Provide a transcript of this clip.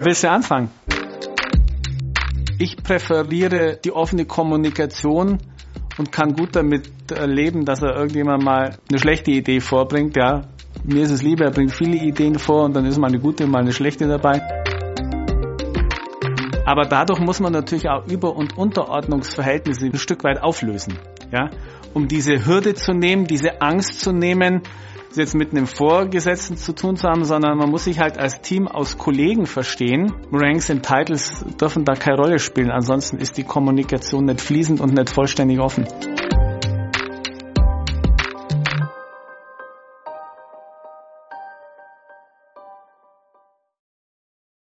Willst du anfangen? Ich präferiere die offene Kommunikation und kann gut damit leben, dass er irgendjemand mal eine schlechte Idee vorbringt. Ja, mir ist es lieber, er bringt viele Ideen vor und dann ist mal eine gute, mal eine schlechte dabei. Aber dadurch muss man natürlich auch Über- und Unterordnungsverhältnisse ein Stück weit auflösen. Ja? Um diese Hürde zu nehmen, diese Angst zu nehmen, jetzt mit einem Vorgesetzten zu tun zu haben, sondern man muss sich halt als Team aus Kollegen verstehen. Ranks und Titles dürfen da keine Rolle spielen, ansonsten ist die Kommunikation nicht fließend und nicht vollständig offen.